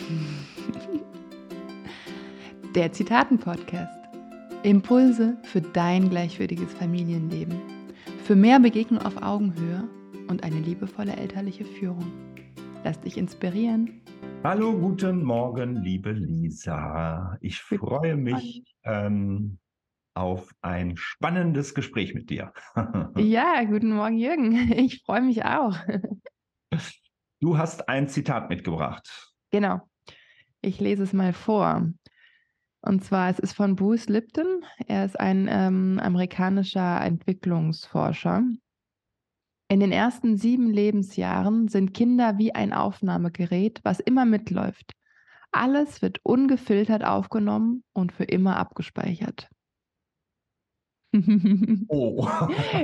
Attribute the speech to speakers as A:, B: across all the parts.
A: Der Zitaten-Podcast. Impulse für dein gleichwürdiges Familienleben. Für mehr Begegnung auf Augenhöhe und eine liebevolle elterliche Führung. Lass dich inspirieren.
B: Hallo, guten Morgen, liebe Lisa. Ich freue mich ähm, auf ein spannendes Gespräch mit dir.
A: ja, guten Morgen, Jürgen. Ich freue mich auch.
B: Du hast ein Zitat mitgebracht.
A: Genau. Ich lese es mal vor. Und zwar, es ist von Bruce Lipton. Er ist ein ähm, amerikanischer Entwicklungsforscher. In den ersten sieben Lebensjahren sind Kinder wie ein Aufnahmegerät, was immer mitläuft. Alles wird ungefiltert aufgenommen und für immer abgespeichert. Oh.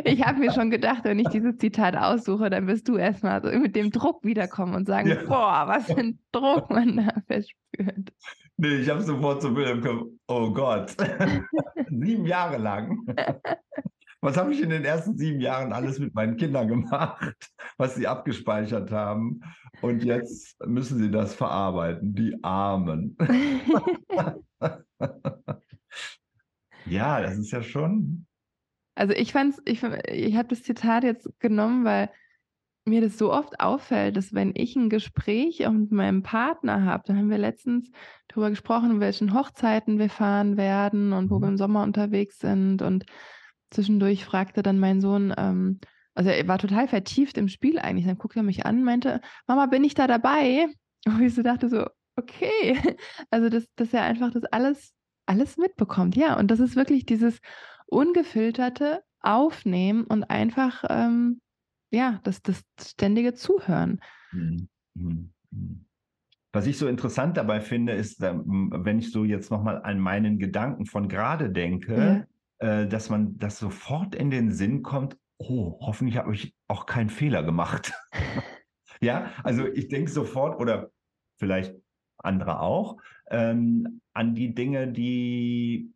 A: Ich habe mir schon gedacht, wenn ich dieses Zitat aussuche, dann wirst du erstmal so mit dem Druck wiederkommen und sagen, ja. boah, was für ein Druck man da verspürt.
B: Nee, ich habe sofort so Bild im Kopf, oh Gott, sieben Jahre lang. Was habe ich in den ersten sieben Jahren alles mit meinen Kindern gemacht, was sie abgespeichert haben? Und jetzt müssen sie das verarbeiten, die Armen. ja, das ist ja schon.
A: Also ich fand's, ich, ich habe das Zitat jetzt genommen, weil mir das so oft auffällt, dass wenn ich ein Gespräch auch mit meinem Partner habe, da haben wir letztens darüber gesprochen, in welchen Hochzeiten wir fahren werden und wo wir mhm. im Sommer unterwegs sind. Und zwischendurch fragte dann mein Sohn, ähm, also er war total vertieft im Spiel eigentlich. Dann guckte er mich an und meinte, Mama, bin ich da dabei? Und ich so dachte so, okay. Also, dass, dass er einfach das alles, alles mitbekommt. Ja, und das ist wirklich dieses ungefilterte Aufnehmen und einfach ähm, ja, das, das ständige Zuhören. Mhm.
B: Mhm. mhm. Was ich so interessant dabei finde, ist, wenn ich so jetzt nochmal an meinen Gedanken von gerade denke, ja. Äh, dass man das sofort in den Sinn kommt, oh, hoffentlich habe ich auch keinen Fehler gemacht. ja, also ich denke sofort, oder vielleicht andere auch, ähm, an die Dinge, die,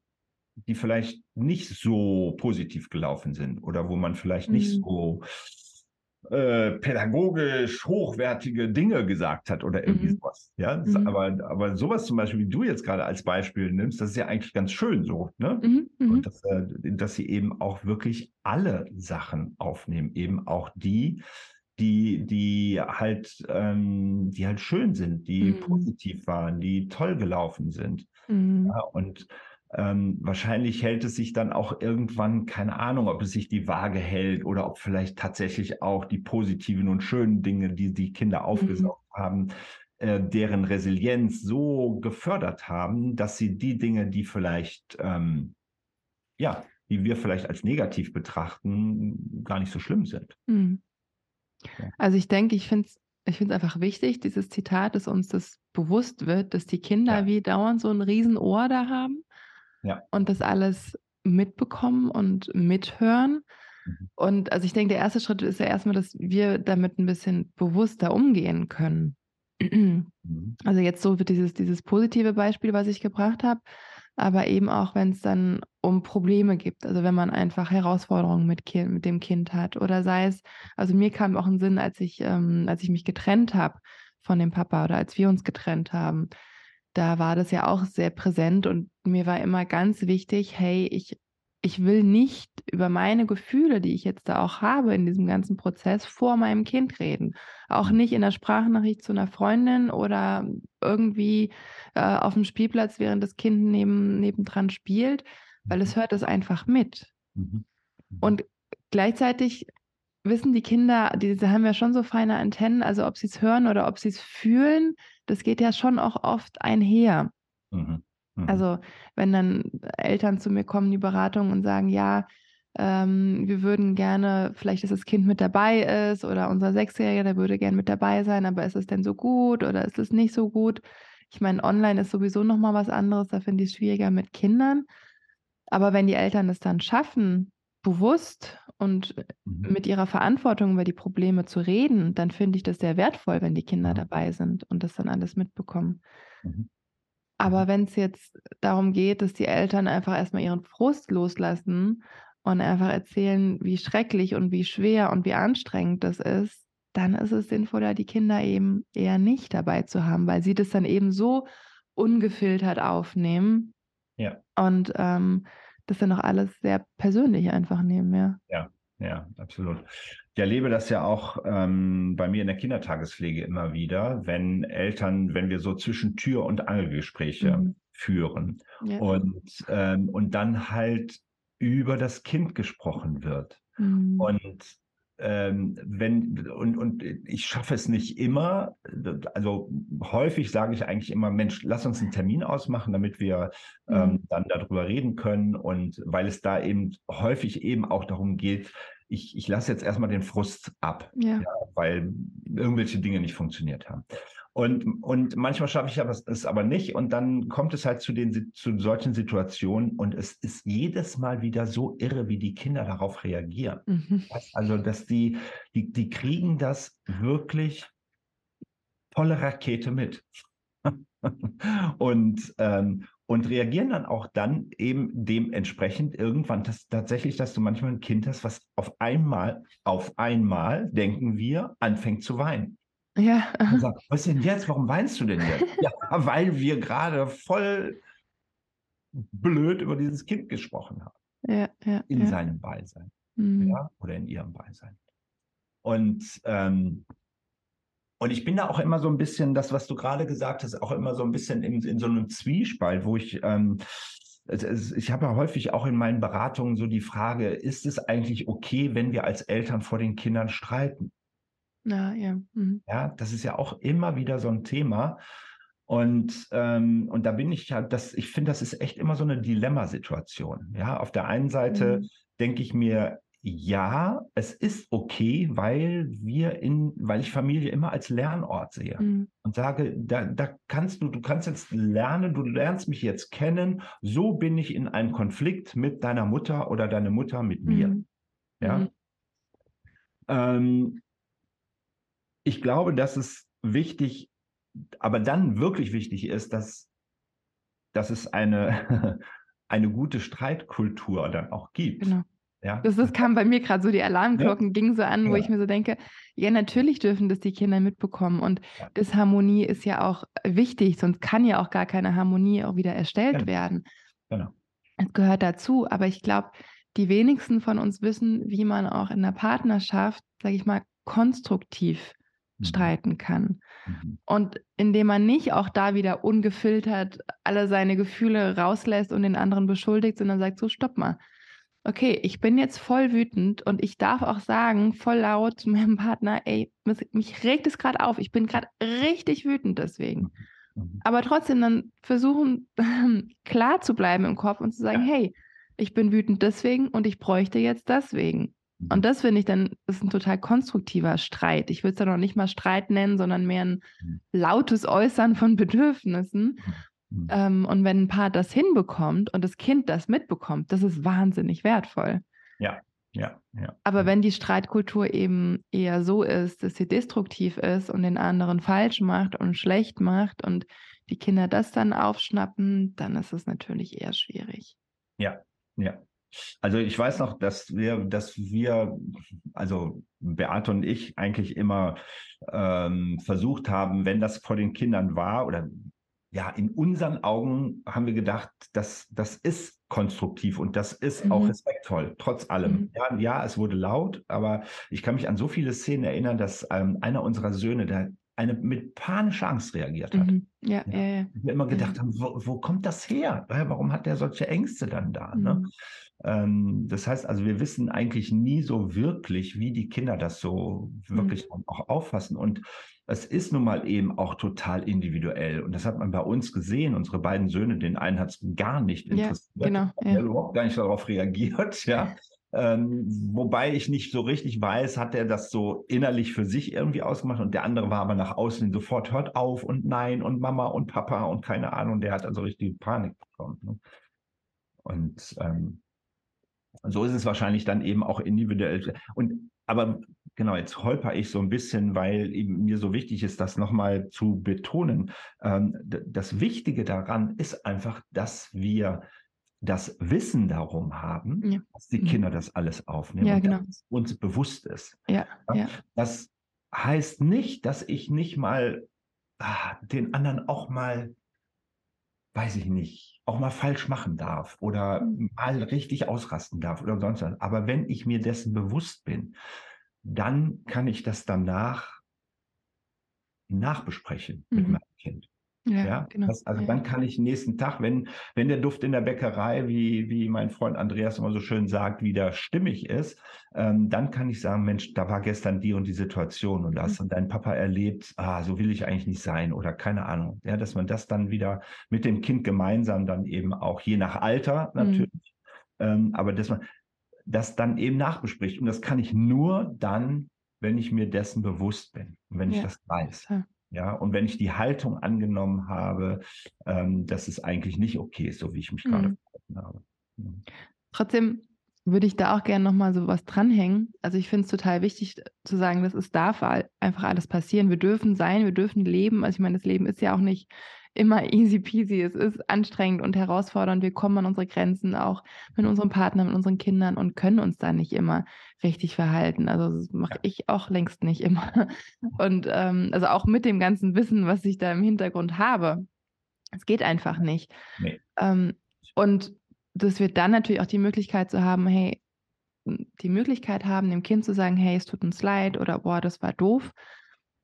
B: die vielleicht nicht so positiv gelaufen sind oder wo man vielleicht mhm. nicht so äh, pädagogisch hochwertige Dinge gesagt hat oder irgendwie mhm. sowas. Ja, mhm. aber, aber sowas zum Beispiel, wie du jetzt gerade als Beispiel nimmst, das ist ja eigentlich ganz schön so. Ne? Mhm. mhm. Und dass, äh, dass sie eben auch wirklich alle Sachen aufnehmen, eben auch die, die, die halt, ähm, die halt schön sind, die mhm. positiv waren, die toll gelaufen sind. Mhm. Ja, und ähm, wahrscheinlich hält es sich dann auch irgendwann, keine Ahnung, ob es sich die Waage hält oder ob vielleicht tatsächlich auch die positiven und schönen Dinge, die die Kinder mhm. aufgesaugt mhm. haben, äh, deren Resilienz so gefördert haben, dass sie die Dinge, die vielleicht, ähm, ja, die wir vielleicht als negativ betrachten, gar nicht so schlimm sind. Mhm.
A: Also ich denke, ich finde es ich finde es einfach wichtig, dieses Zitat, dass uns das bewusst wird, dass die Kinder ja. wie dauernd so ein Riesenohr da haben ja. und das alles mitbekommen und mithören. Mhm. Und also ich denke, der erste Schritt ist ja erstmal, dass wir damit ein bisschen bewusster umgehen können. Mhm. Also jetzt so wird dieses, dieses positive Beispiel, was ich gebracht habe, aber eben auch, wenn es dann um Probleme gibt, also wenn man einfach Herausforderungen mit, kind, mit dem Kind hat oder sei es, also mir kam auch ein Sinn, als ich, ähm, als ich mich getrennt habe von dem Papa oder als wir uns getrennt haben, da war das ja auch sehr präsent und mir war immer ganz wichtig, hey, ich, ich will nicht über meine Gefühle, die ich jetzt da auch habe in diesem ganzen Prozess, vor meinem Kind reden. Auch nicht in der Sprachnachricht zu einer Freundin oder irgendwie äh, auf dem Spielplatz, während das Kind neben, nebendran spielt, weil es mhm. hört es einfach mit. Mhm. mhm. Und gleichzeitig wissen die Kinder, diese haben ja schon so feine Antennen, also ob sie es hören oder ob sie es fühlen, das geht ja schon auch oft einher. Mhm. Mhm. Also wenn dann Eltern zu mir kommen, die Beratung und sagen, ja, ähm, wir würden gerne, vielleicht, dass das Kind mit dabei ist oder unser Sechsjähriger, der würde gerne mit dabei sein, aber ist es denn so gut oder ist es nicht so gut? Ich meine, online ist sowieso nochmal was anderes, da finde ich es schwieriger mit Kindern. Aber wenn die Eltern es dann schaffen, bewusst und mhm. mit ihrer Verantwortung über die Probleme zu reden, dann finde ich das sehr wertvoll, wenn die Kinder dabei sind und das dann alles mitbekommen. Mhm. Aber mhm. wenn es jetzt darum geht, dass die Eltern einfach erstmal ihren Frust loslassen und einfach erzählen, wie schrecklich und wie schwer und wie anstrengend das ist, dann ist es sinnvoller, die Kinder eben eher nicht dabei zu haben, weil sie das dann eben so ungefiltert aufnehmen.
B: Ja.
A: Und ähm, das dann auch alles sehr persönlich einfach nehmen, ja.
B: Ja, ja, absolut. Ich erlebe das ja auch ähm, bei mir in der Kindertagespflege immer wieder, wenn Eltern, wenn wir so zwischen Tür- und Angelgespräche mhm. führen ja. und, ähm, und dann halt über das Kind gesprochen wird. Mhm. Und ähm, wenn, und, und ich schaffe es nicht immer, also häufig sage ich eigentlich immer, Mensch, lass uns einen Termin ausmachen, damit wir ähm, mhm. dann darüber reden können. Und weil es da eben häufig eben auch darum geht, ich, ich lasse jetzt erstmal den Frust ab,
A: ja. Ja,
B: weil irgendwelche Dinge nicht funktioniert haben. Und, und manchmal schaffe ich es aber nicht. Und dann kommt es halt zu, den, zu solchen Situationen. Und es ist jedes Mal wieder so irre, wie die Kinder darauf reagieren. Mhm. Also, dass die, die, die kriegen das wirklich volle Rakete mit. und, ähm, und reagieren dann auch dann eben dementsprechend irgendwann dass, tatsächlich, dass du manchmal ein Kind hast, was auf einmal, auf einmal, denken wir, anfängt zu weinen.
A: Ja.
B: Und sagt, was ist denn jetzt? Warum weinst du denn jetzt? ja, weil wir gerade voll blöd über dieses Kind gesprochen haben.
A: Ja, ja,
B: in
A: ja.
B: seinem Beisein. Mhm. Ja, oder in ihrem Beisein. Und, ähm, und ich bin da auch immer so ein bisschen, das, was du gerade gesagt hast, auch immer so ein bisschen in, in so einem Zwiespalt, wo ich, ähm, ich habe ja häufig auch in meinen Beratungen so die Frage, ist es eigentlich okay, wenn wir als Eltern vor den Kindern streiten?
A: Ja, ja. Mhm.
B: Ja, das ist ja auch immer wieder so ein Thema. Und, ähm, und da bin ich ja, das, ich finde, das ist echt immer so eine Dilemmasituation. Ja, auf der einen Seite mhm. denke ich mir, ja, es ist okay, weil wir in, weil ich Familie immer als Lernort sehe mhm. und sage, da, da kannst du, du kannst jetzt lernen, du lernst mich jetzt kennen, so bin ich in einem Konflikt mit deiner Mutter oder deine Mutter mit mir. Mhm. Ja. Mhm. Ähm, ich glaube, dass es wichtig, aber dann wirklich wichtig ist, dass, dass es eine, eine gute Streitkultur dann auch gibt.
A: Genau. Ja. Das, das kam bei mir gerade so, die Alarmglocken ja. gingen so an, wo ja. ich mir so denke, ja, natürlich dürfen das die Kinder mitbekommen. Und ja. Disharmonie ist ja auch wichtig, sonst kann ja auch gar keine Harmonie auch wieder erstellt
B: genau.
A: werden.
B: Genau.
A: Es gehört dazu, aber ich glaube, die wenigsten von uns wissen, wie man auch in der Partnerschaft, sage ich mal, konstruktiv Mhm. streiten kann. Mhm. Und indem man nicht auch da wieder ungefiltert alle seine Gefühle rauslässt und den anderen beschuldigt, sondern sagt, so stopp mal. Okay, ich bin jetzt voll wütend und ich darf auch sagen, voll laut zu meinem Partner, ey, mich regt es gerade auf, ich bin gerade richtig wütend deswegen. Mhm. Aber trotzdem dann versuchen, klar zu bleiben im Kopf und zu sagen, ja. hey, ich bin wütend deswegen und ich bräuchte jetzt deswegen. Und mhm. das finde ich dann ist ein total konstruktiver Streit. Ich würde es ja noch nicht mal Streit nennen, sondern mehr ein mhm. lautes Äußern von Bedürfnissen. Mhm. Ähm, und wenn ein Paar das hinbekommt und das Kind das mitbekommt, das ist wahnsinnig wertvoll.
B: Ja, ja, ja.
A: Aber wenn die Streitkultur eben eher so ist, dass sie destruktiv ist und den anderen falsch macht und schlecht macht und die Kinder das dann aufschnappen, dann ist es natürlich eher schwierig.
B: Ja, ja. Also ich weiß noch, dass wir, dass wir, also Beate und ich eigentlich immer ähm, versucht haben, wenn das vor den Kindern war oder ja, in unseren Augen haben wir gedacht, dass das ist konstruktiv und das ist mhm. auch respektvoll, trotz allem. Mhm. Ja, ja, es wurde laut, aber ich kann mich an so viele Szenen erinnern, dass ähm, einer unserer Söhne, der eine mit panischer Angst reagiert hat. Mhm.
A: Ja, ja, ja.
B: Wir immer gedacht haben, wo, wo, kommt das her? Warum hat der solche Ängste dann da? Ne? Mhm. Ähm, das heißt also, wir wissen eigentlich nie so wirklich, wie die Kinder das so wirklich mhm. auch auffassen. Und es ist nun mal eben auch total individuell. Und das hat man bei uns gesehen. Unsere beiden Söhne, den einen hat es gar nicht interessiert. Ja,
A: genau.
B: Ja. Der überhaupt gar nicht darauf reagiert. Ja. Ähm, wobei ich nicht so richtig weiß, hat er das so innerlich für sich irgendwie ausgemacht und der andere war aber nach außen sofort, hört auf und nein und Mama und Papa und keine Ahnung, der hat also richtig Panik bekommen. Ne? Und ähm, so ist es wahrscheinlich dann eben auch individuell. Und aber genau, jetzt holper ich so ein bisschen, weil eben mir so wichtig ist, das nochmal zu betonen. Ähm, das Wichtige daran ist einfach, dass wir das Wissen darum haben, ja. dass die mhm. Kinder das alles aufnehmen
A: ja,
B: und
A: genau.
B: uns bewusst ist.
A: Ja, ja.
B: Dass heißt nicht, dass ich nicht mal ah, den anderen auch mal, weiß ich nicht, auch mal falsch machen darf oder mhm. mal richtig ausrasten darf oder sonst was. Aber wenn ich mir dessen bewusst bin, dann kann ich das danach nachbesprechen mhm. mit meinem Kind. Ja, ja? Genau. Das, also ja. dann kann ich nächsten Tag, wenn, wenn der Duft in der Bäckerei, wie, wie mein Freund Andreas immer so schön sagt, wieder stimmig ist, ähm, dann kann ich sagen, Mensch, da war gestern die und die Situation und das mhm. und dein Papa erlebt, ah, so will ich eigentlich nicht sein oder keine Ahnung. Ja, dass man das dann wieder mit dem Kind gemeinsam dann eben auch, je nach Alter mhm. natürlich, mhm. ähm, aber dass man das dann eben nachbespricht. Und das kann ich nur dann, wenn ich mir dessen bewusst bin und wenn ja. ich das weiß. Ja. Ja, und wenn ich die Haltung angenommen habe, ähm, dass es eigentlich nicht okay ist, so wie ich mich mhm. gerade verhalten habe.
A: Mhm. Trotzdem würde ich da auch gerne nochmal so was dranhängen. Also ich finde es total wichtig zu sagen, dass es darf einfach alles passieren. Wir dürfen sein, wir dürfen leben. Also ich meine, das Leben ist ja auch nicht immer easy peasy. Es ist anstrengend und herausfordernd. Wir kommen an unsere Grenzen auch mit unserem Partner, mit unseren Kindern und können uns da nicht immer richtig verhalten. Also das mache ich auch längst nicht immer. Und ähm, also auch mit dem ganzen Wissen, was ich da im Hintergrund habe. Es geht einfach nicht. Nee. Ähm, und dass wir dann natürlich auch die Möglichkeit zu haben, hey, die Möglichkeit haben, dem Kind zu sagen, hey, es tut uns leid oder boah, das war doof.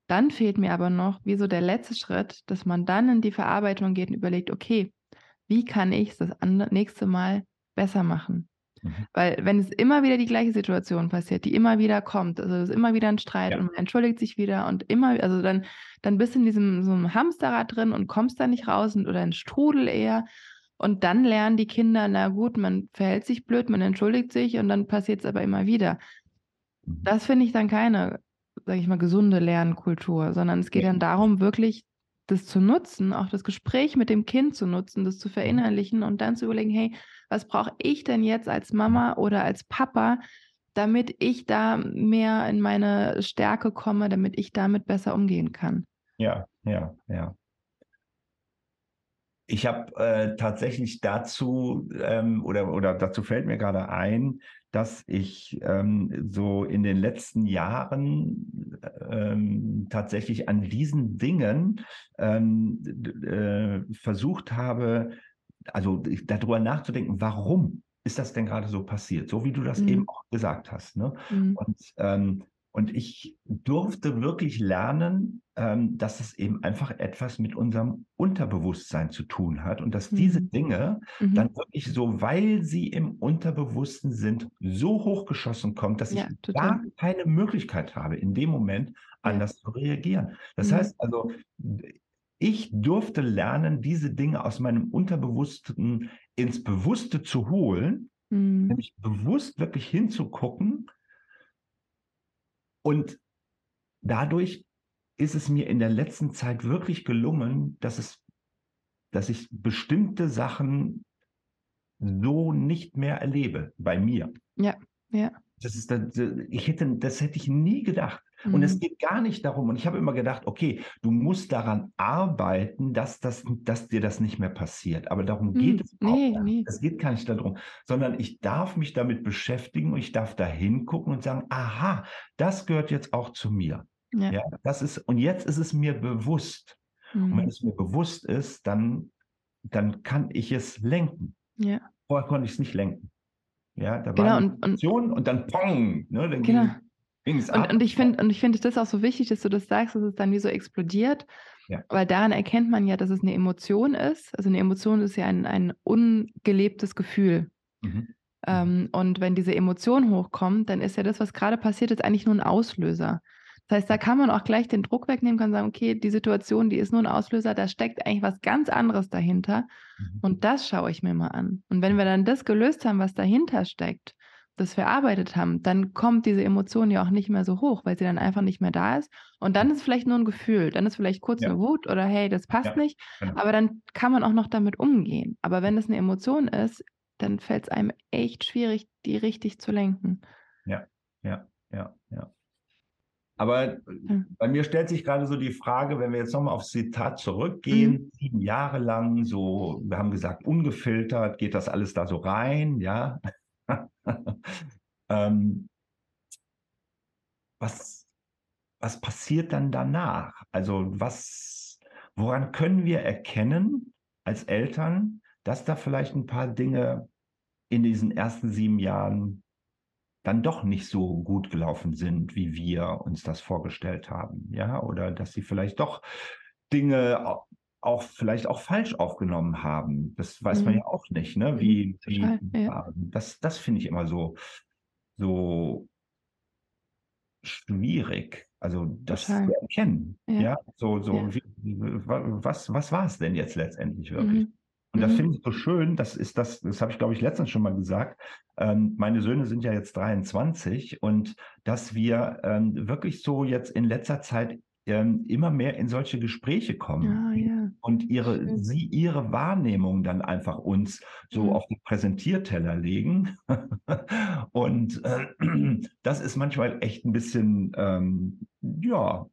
A: Dann fehlt mir aber noch, wie so der letzte Schritt, dass man dann in die Verarbeitung geht und überlegt, okay, wie kann ich es das nächste Mal besser machen? Mhm. Weil wenn es immer wieder die gleiche Situation passiert, die immer wieder kommt, also es ist immer wieder ein Streit ja. und man entschuldigt sich wieder und immer, also dann, dann bist du in diesem so einem Hamsterrad drin und kommst da nicht raus und, oder ein Strudel eher. Und dann lernen die Kinder, na gut, man verhält sich blöd, man entschuldigt sich und dann passiert es aber immer wieder. Mhm. Das finde ich dann keine sage ich mal, gesunde Lernkultur, sondern es geht ja. dann darum, wirklich das zu nutzen, auch das Gespräch mit dem Kind zu nutzen, das zu verinnerlichen und dann zu überlegen, hey, was brauche ich denn jetzt als Mama oder als Papa, damit ich da mehr in meine Stärke komme, damit ich damit besser umgehen kann.
B: Ja, ja, ja. Ich habe äh, tatsächlich dazu ähm, oder, oder dazu fällt mir gerade ein, dass ich ähm, so in den letzten Jahren ähm, tatsächlich an diesen Dingen ähm, äh, versucht habe, also darüber nachzudenken, warum ist das denn gerade so passiert, so wie du das mhm. eben auch gesagt hast. Ne? Mhm. Und ähm, und ich durfte wirklich lernen, ähm, dass es eben einfach etwas mit unserem Unterbewusstsein zu tun hat und dass mhm. diese Dinge mhm. dann wirklich so, weil sie im Unterbewussten sind, so hochgeschossen kommen, dass ja, ich total. gar keine Möglichkeit habe, in dem Moment anders ja. zu reagieren. Das mhm. heißt also, ich durfte lernen, diese Dinge aus meinem Unterbewussten ins Bewusste zu holen, mhm. nämlich bewusst wirklich hinzugucken, und dadurch ist es mir in der letzten Zeit wirklich gelungen, dass es, dass ich bestimmte Sachen so nicht mehr erlebe bei mir.
A: Ja, ja.
B: Das ist, ich hätte, das hätte ich nie gedacht. Mhm. Und es mhm. geht gar nicht darum. Und ich habe immer gedacht, okay, du musst daran arbeiten, dass, das, dass dir das nicht mehr passiert. Aber darum mhm. geht es nee, auch nicht. Es geht gar nicht darum, sondern ich darf mich damit beschäftigen und ich darf da hingucken und sagen, aha, das gehört jetzt auch zu mir. Ja. ja das ist, und jetzt ist es mir bewusst. Mhm. Und wenn mhm. es mir bewusst ist, dann, dann kann ich es lenken. Ja. Vorher konnte ich es nicht lenken. Ja, da genau, war eine und, und, und dann pong, ne, dann genau.
A: Und, und, ich finde, und ich finde es auch so wichtig, dass du das sagst, dass es dann wie so explodiert. Ja. Weil daran erkennt man ja, dass es eine Emotion ist. Also eine Emotion ist ja ein, ein ungelebtes Gefühl. Mhm. Ähm, und wenn diese Emotion hochkommt, dann ist ja das, was gerade passiert ist, eigentlich nur ein Auslöser. Das heißt, da kann man auch gleich den Druck wegnehmen, kann sagen, okay, die Situation, die ist nur ein Auslöser, da steckt eigentlich was ganz anderes dahinter. Mhm. Und das schaue ich mir mal an. Und wenn wir dann das gelöst haben, was dahinter steckt, das verarbeitet haben, dann kommt diese Emotion ja auch nicht mehr so hoch, weil sie dann einfach nicht mehr da ist. Und dann ist vielleicht nur ein Gefühl, dann ist vielleicht kurz ja. eine Wut oder hey, das passt ja, nicht, genau. aber dann kann man auch noch damit umgehen. Aber wenn es eine Emotion ist, dann fällt es einem echt schwierig, die richtig zu lenken.
B: Ja, ja, ja, ja. Aber bei mir stellt sich gerade so die Frage, wenn wir jetzt nochmal aufs Zitat zurückgehen, mhm. sieben Jahre lang, so, wir haben gesagt, ungefiltert, geht das alles da so rein, ja? ähm, was, was passiert dann danach? Also was, woran können wir erkennen als Eltern, dass da vielleicht ein paar Dinge in diesen ersten sieben Jahren dann doch nicht so gut gelaufen sind, wie wir uns das vorgestellt haben, ja, oder dass sie vielleicht doch Dinge auch vielleicht auch falsch aufgenommen haben. Das weiß mhm. man ja auch nicht, ne? Wie, wie ja. das, das finde ich immer so, so schwierig, also das Total. zu erkennen. Ja, ja? so, so ja. Wie, was, was war es denn jetzt letztendlich wirklich? Mhm. Und das mhm. finde ich so schön, das ist das, das habe ich, glaube ich, letztens schon mal gesagt. Ähm, meine Söhne sind ja jetzt 23 und dass wir ähm, wirklich so jetzt in letzter Zeit ähm, immer mehr in solche Gespräche kommen ah, ja. und ihre, sie ihre Wahrnehmung dann einfach uns so mhm. auf den Präsentierteller legen. und äh, das ist manchmal echt ein bisschen, ähm, ja,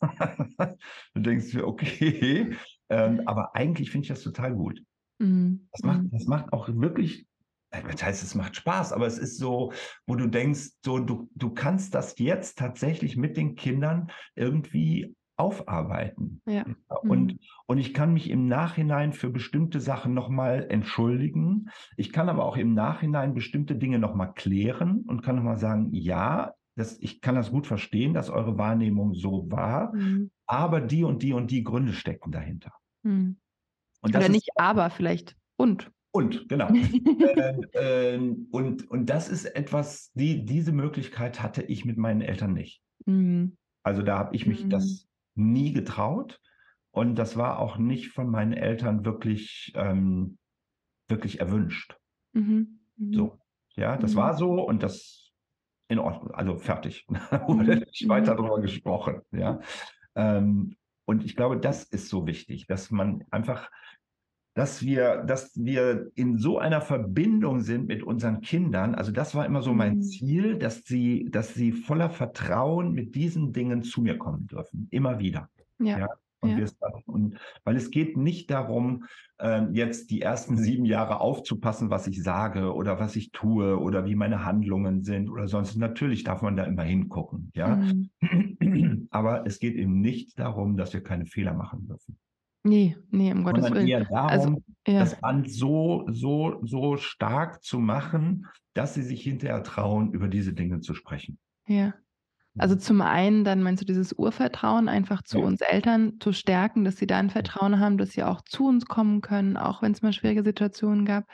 B: du denkst dir, okay, ähm, aber eigentlich finde ich das total gut. Mhm. Das, macht, mhm. das macht auch wirklich, äh, das heißt, es macht Spaß, aber es ist so, wo du denkst, so, du, du kannst das jetzt tatsächlich mit den Kindern irgendwie aufarbeiten. Ja. Und, mhm. und ich kann mich im Nachhinein für bestimmte Sachen nochmal entschuldigen. Ich kann aber auch im Nachhinein bestimmte Dinge nochmal klären und kann nochmal sagen, ja, das, ich kann das gut verstehen, dass eure Wahrnehmung so war, mhm. aber die und die und die Gründe stecken dahinter. Mhm.
A: Und Oder nicht aber, vielleicht und.
B: Und, genau. äh, äh, und, und das ist etwas, die, diese Möglichkeit hatte ich mit meinen Eltern nicht. Mhm. Also da habe ich mich mhm. das nie getraut. Und das war auch nicht von meinen Eltern wirklich, ähm, wirklich erwünscht. Mhm. mhm. So, ja, das war mhm. so und das in Ordnung, also fertig. Wurde mhm. nicht weiter darüber gesprochen, ja. Ähm, und ich glaube, das ist so wichtig, dass man einfach dass wir, dass wir in so einer Verbindung sind mit unseren Kindern. Also das war immer so mein mhm. Ziel, dass sie, dass sie voller Vertrauen mit diesen Dingen zu mir kommen dürfen. Immer wieder. Ja. ja? Und, ja. und weil es geht nicht darum, äh, jetzt die ersten sieben Jahre aufzupassen, was ich sage oder was ich tue oder wie meine Handlungen sind oder sonst. Natürlich darf man da immer hingucken, ja. Mhm. Aber es geht eben nicht darum, dass wir keine Fehler machen dürfen.
A: Nee, nee, um Gottes Willen.
B: eher darum, also, ja. das Band so, so, so stark zu machen, dass sie sich hinterher trauen, über diese Dinge zu sprechen.
A: Ja. Also zum einen dann meinst du dieses Urvertrauen einfach zu ja. uns Eltern zu stärken, dass sie da ein Vertrauen haben, dass sie auch zu uns kommen können, auch wenn es mal schwierige Situationen gab.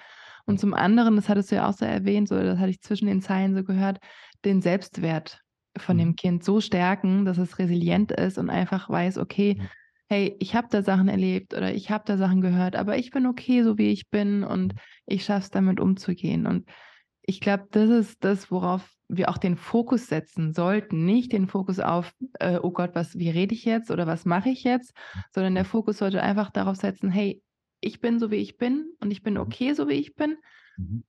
A: Und zum anderen, das hattest du ja auch so erwähnt, so das hatte ich zwischen den Zeilen so gehört, den Selbstwert von mhm. dem Kind so stärken, dass es resilient ist und einfach weiß, okay, mhm hey, ich habe da Sachen erlebt oder ich habe da Sachen gehört, aber ich bin okay, so wie ich bin und ich schaffe es damit umzugehen. Und ich glaube, das ist das, worauf wir auch den Fokus setzen sollten. Nicht den Fokus auf, äh, oh Gott, was, wie rede ich jetzt oder was mache ich jetzt, sondern der Fokus sollte einfach darauf setzen, hey, ich bin so, wie ich bin und ich bin mhm. okay, so wie ich bin. Mhm.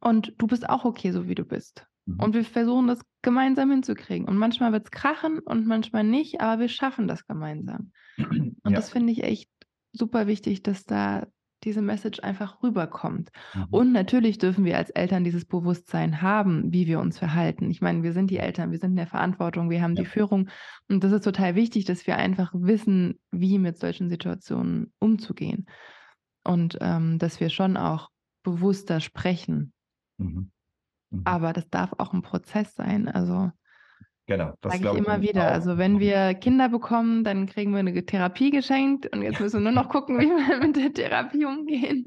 A: Und du bist auch okay, so wie du bist. Mhm. Und wir versuchen das gemeinsam hinzukriegen. Und manchmal wird es krachen und manchmal nicht, aber wir schaffen das gemeinsam. Und ja. das finde ich echt super wichtig, dass da diese Message einfach rüberkommt. Mhm. Und natürlich dürfen wir als Eltern dieses Bewusstsein haben, wie wir uns verhalten. Ich meine, wir sind die Eltern, wir sind in der Verantwortung, wir haben ja. die Führung. Und das ist total wichtig, dass wir einfach wissen, wie mit solchen Situationen umzugehen. Und ähm, dass wir schon auch bewusster sprechen. Mhm. Mhm. Aber das darf auch ein Prozess sein. Also Genau, das sage ich immer wieder. Auch. Also wenn wir Kinder bekommen, dann kriegen wir eine Therapie geschenkt und jetzt müssen wir nur noch gucken, wie wir mit der Therapie umgehen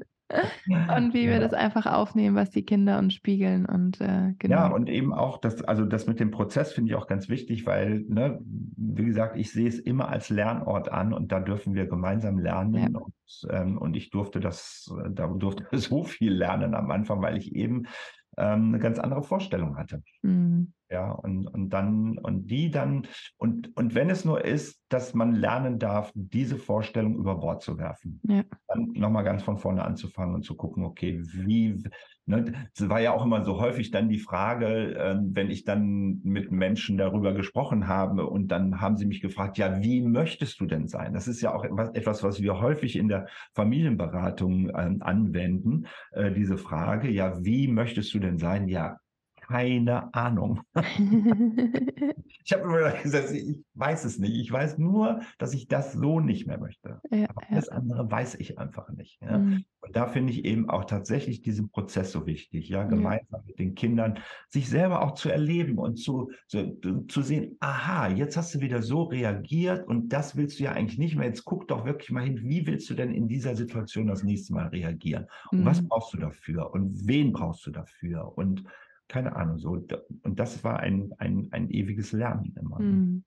A: und wie ja. wir das einfach aufnehmen, was die Kinder uns spiegeln und äh,
B: genau. Ja, und eben auch das, also das mit dem Prozess finde ich auch ganz wichtig, weil, ne, wie gesagt, ich sehe es immer als Lernort an und da dürfen wir gemeinsam lernen ja. und, ähm, und ich durfte das, da durfte so viel lernen am Anfang, weil ich eben ähm, eine ganz andere Vorstellung hatte. Mhm. Ja, und, und dann, und die dann, und, und wenn es nur ist, dass man lernen darf, diese Vorstellung über Bord zu werfen. Ja. Dann nochmal ganz von vorne anzufangen und zu gucken, okay, wie, ne, es war ja auch immer so häufig dann die Frage, äh, wenn ich dann mit Menschen darüber gesprochen habe und dann haben sie mich gefragt, ja, wie möchtest du denn sein? Das ist ja auch etwas, was wir häufig in der Familienberatung äh, anwenden, äh, diese Frage, ja, wie möchtest du denn sein? Ja, keine Ahnung. ich habe immer gesagt, ich weiß es nicht. Ich weiß nur, dass ich das so nicht mehr möchte. Ja, Aber alles ja. andere weiß ich einfach nicht. Ja? Mhm. Und da finde ich eben auch tatsächlich diesen Prozess so wichtig, ja, gemeinsam mit den Kindern, sich selber auch zu erleben und zu, zu, zu sehen, aha, jetzt hast du wieder so reagiert und das willst du ja eigentlich nicht mehr. Jetzt guck doch wirklich mal hin, wie willst du denn in dieser Situation das nächste Mal reagieren? Und mhm. was brauchst du dafür? Und wen brauchst du dafür? Und keine Ahnung, so. Und das war ein, ein, ein ewiges Lernen immer. Mhm.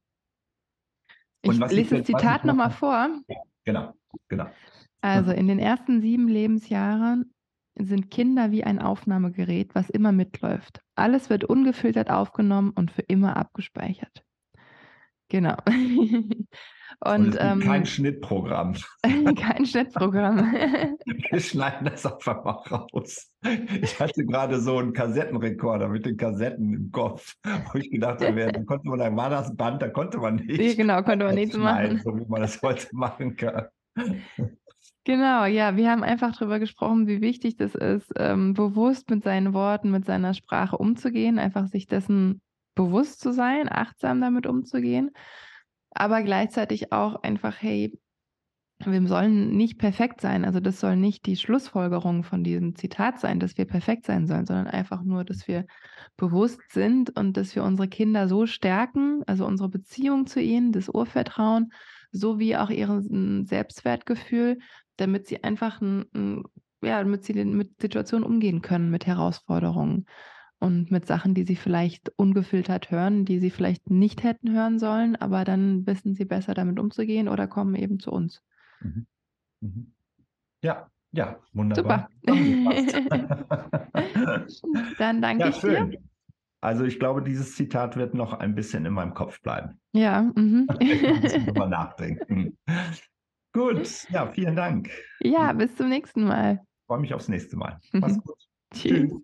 A: Ich lese das Zitat nochmal vor.
B: Ja, genau, genau.
A: Also in den ersten sieben Lebensjahren sind Kinder wie ein Aufnahmegerät, was immer mitläuft. Alles wird ungefiltert aufgenommen und für immer abgespeichert. Genau.
B: Und, und ähm, kein Schnittprogramm.
A: kein Schnittprogramm.
B: Wir schneiden das einfach mal raus. Ich hatte gerade so einen Kassettenrekorder mit den Kassetten im Kopf, wo ich gedacht habe, da konnte man, da war das Band, da konnte man nicht.
A: Ja, genau, konnte man nichts machen.
B: So wie man das heute machen kann.
A: Genau, ja, wir haben einfach darüber gesprochen, wie wichtig das ist, ähm, bewusst mit seinen Worten, mit seiner Sprache umzugehen, einfach sich dessen bewusst zu sein, achtsam damit umzugehen aber gleichzeitig auch einfach, hey, wir sollen nicht perfekt sein. Also das soll nicht die Schlussfolgerung von diesem Zitat sein, dass wir perfekt sein sollen, sondern einfach nur, dass wir bewusst sind und dass wir unsere Kinder so stärken, also unsere Beziehung zu ihnen, das Urvertrauen, sowie auch ihr Selbstwertgefühl, damit sie einfach ein, ein, ja, damit sie mit Situationen umgehen können, mit Herausforderungen und mit Sachen, die sie vielleicht ungefiltert hören, die sie vielleicht nicht hätten hören sollen, aber dann wissen sie besser damit umzugehen oder kommen eben zu uns. Mhm.
B: Mhm. Ja, ja, wunderbar.
A: Super. dann danke ja, ich schön. dir.
B: Also ich glaube, dieses Zitat wird noch ein bisschen in meinem Kopf bleiben.
A: Ja. Mhm.
B: ich mal nachdenken. Gut, ja, vielen Dank.
A: Ja, bis zum nächsten Mal.
B: Ich freue mich aufs nächste Mal. Mach's gut.
A: Tschüss. Tschüss.